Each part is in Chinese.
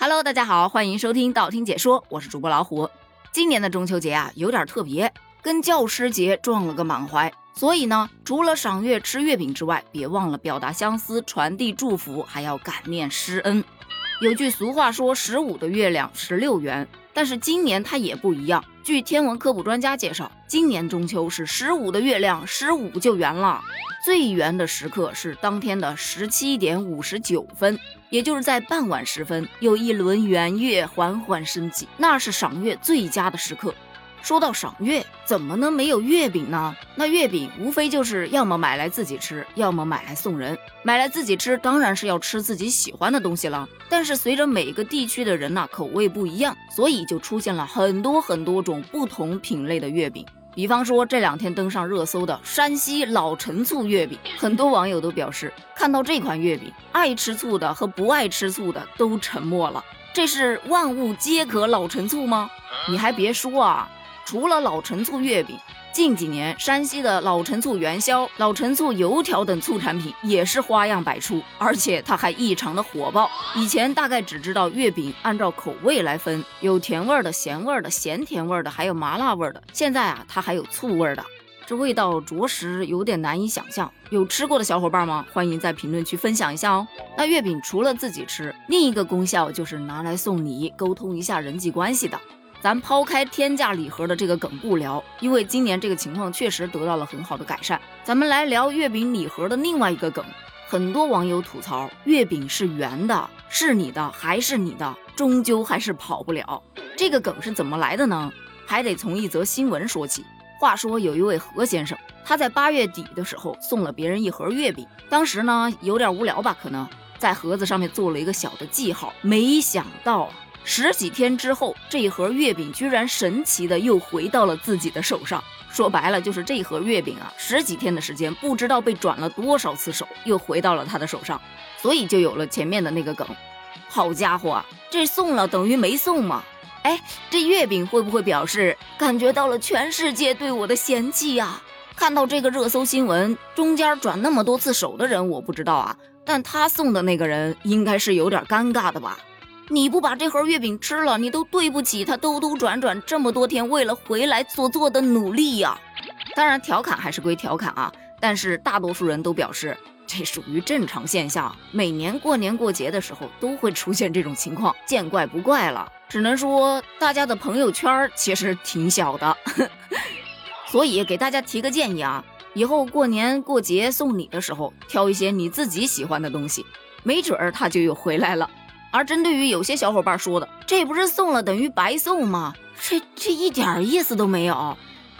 Hello，大家好，欢迎收听道听解说，我是主播老虎。今年的中秋节啊，有点特别，跟教师节撞了个满怀。所以呢，除了赏月吃月饼之外，别忘了表达相思、传递祝福，还要感念师恩。有句俗话说：“十五的月亮十六圆。”但是今年它也不一样。据天文科普专家介绍，今年中秋是十五的月亮十五就圆了。最圆的时刻是当天的十七点五十九分，也就是在傍晚时分，有一轮圆月缓缓升起，那是赏月最佳的时刻。说到赏月，怎么能没有月饼呢？那月饼无非就是要么买来自己吃，要么买来送人。买来自己吃，当然是要吃自己喜欢的东西了。但是随着每个地区的人呐口味不一样，所以就出现了很多很多种不同品类的月饼。比方说这两天登上热搜的山西老陈醋月饼，很多网友都表示，看到这款月饼，爱吃醋的和不爱吃醋的都沉默了。这是万物皆可老陈醋吗？你还别说啊！除了老陈醋月饼，近几年山西的老陈醋元宵、老陈醋油条等醋产品也是花样百出，而且它还异常的火爆。以前大概只知道月饼按照口味来分，有甜味的、咸味的、咸甜味的，还有麻辣味的。现在啊，它还有醋味的，这味道着实有点难以想象。有吃过的小伙伴吗？欢迎在评论区分享一下哦。那月饼除了自己吃，另一个功效就是拿来送礼，沟通一下人际关系的。咱抛开天价礼盒的这个梗不聊，因为今年这个情况确实得到了很好的改善。咱们来聊月饼礼盒的另外一个梗，很多网友吐槽月饼是圆的，是你的还是你的，终究还是跑不了。这个梗是怎么来的呢？还得从一则新闻说起。话说有一位何先生，他在八月底的时候送了别人一盒月饼，当时呢有点无聊吧，可能在盒子上面做了一个小的记号，没想到。十几天之后，这一盒月饼居然神奇的又回到了自己的手上。说白了，就是这一盒月饼啊，十几天的时间，不知道被转了多少次手，又回到了他的手上。所以就有了前面的那个梗。好家伙，这送了等于没送嘛？哎，这月饼会不会表示感觉到了全世界对我的嫌弃呀？看到这个热搜新闻，中间转那么多次手的人我不知道啊，但他送的那个人应该是有点尴尬的吧？你不把这盒月饼吃了，你都对不起他兜兜转转这么多天为了回来所做的努力呀！当然，调侃还是归调侃啊，但是大多数人都表示这属于正常现象，每年过年过节的时候都会出现这种情况，见怪不怪了。只能说大家的朋友圈其实挺小的，所以给大家提个建议啊，以后过年过节送礼的时候，挑一些你自己喜欢的东西，没准儿他就又回来了。而针对于有些小伙伴说的，这不是送了等于白送吗？这这一点意思都没有。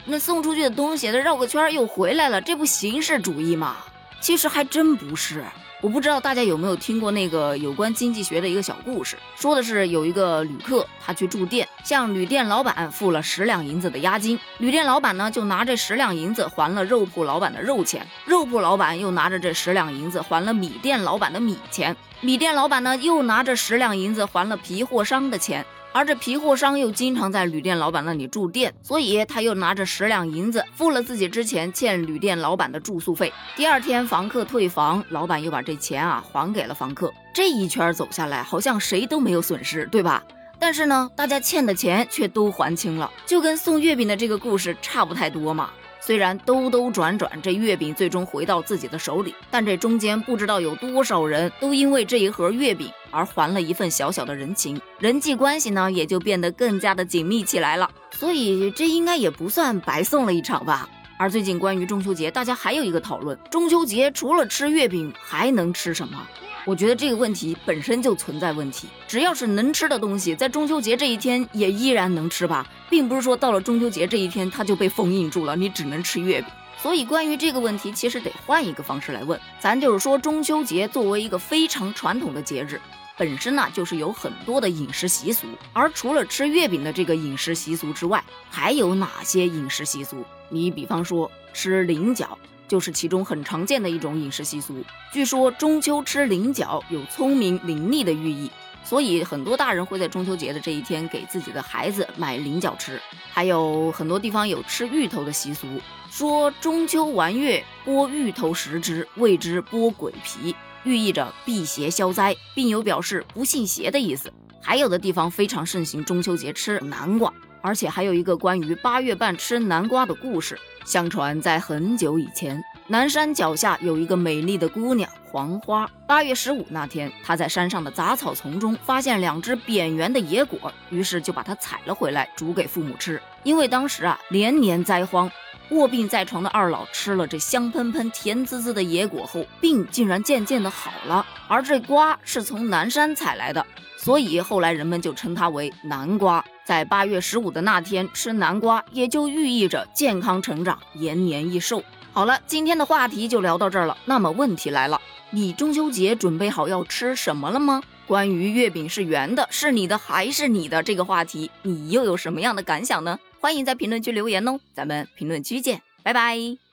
那送出去的东西，它绕个圈又回来了，这不形式主义吗？其实还真不是。我不知道大家有没有听过那个有关经济学的一个小故事，说的是有一个旅客，他去住店，向旅店老板付了十两银子的押金，旅店老板呢就拿这十两银子还了肉铺老板的肉钱，肉铺老板又拿着这十两银子还了米店老板的米钱，米店老板呢又拿着十两银子还了皮货商的钱。而这皮货商又经常在旅店老板那里住店，所以他又拿着十两银子付了自己之前欠旅店老板的住宿费。第二天房客退房，老板又把这钱啊还给了房客。这一圈走下来，好像谁都没有损失，对吧？但是呢，大家欠的钱却都还清了，就跟送月饼的这个故事差不太多嘛。虽然兜兜转转，这月饼最终回到自己的手里，但这中间不知道有多少人都因为这一盒月饼而还了一份小小的人情，人际关系呢也就变得更加的紧密起来了。所以这应该也不算白送了一场吧。而最近关于中秋节，大家还有一个讨论：中秋节除了吃月饼还能吃什么？我觉得这个问题本身就存在问题。只要是能吃的东西，在中秋节这一天也依然能吃吧，并不是说到了中秋节这一天它就被封印住了，你只能吃月饼。所以关于这个问题，其实得换一个方式来问。咱就是说，中秋节作为一个非常传统的节日，本身呢就是有很多的饮食习俗。而除了吃月饼的这个饮食习俗之外，还有哪些饮食习俗？你比方说吃菱角。就是其中很常见的一种饮食习俗。据说中秋吃菱角有聪明伶俐的寓意，所以很多大人会在中秋节的这一天给自己的孩子买菱角吃。还有很多地方有吃芋头的习俗，说中秋玩月剥芋头食之，谓之剥鬼皮，寓意着辟邪消灾，并有表示不信邪的意思。还有的地方非常盛行中秋节吃南瓜，而且还有一个关于八月半吃南瓜的故事。相传在很久以前，南山脚下有一个美丽的姑娘黄花。八月十五那天，她在山上的杂草丛中发现两只扁圆的野果，于是就把它采了回来，煮给父母吃。因为当时啊连年灾荒，卧病在床的二老吃了这香喷喷、甜滋滋的野果后，病竟然渐渐的好了。而这瓜是从南山采来的，所以后来人们就称它为南瓜。在八月十五的那天吃南瓜，也就寓意着健康成长、延年益寿。好了，今天的话题就聊到这儿了。那么问题来了，你中秋节准备好要吃什么了吗？关于月饼是圆的，是你的还是你的这个话题，你又有什么样的感想呢？欢迎在评论区留言哦，咱们评论区见，拜拜。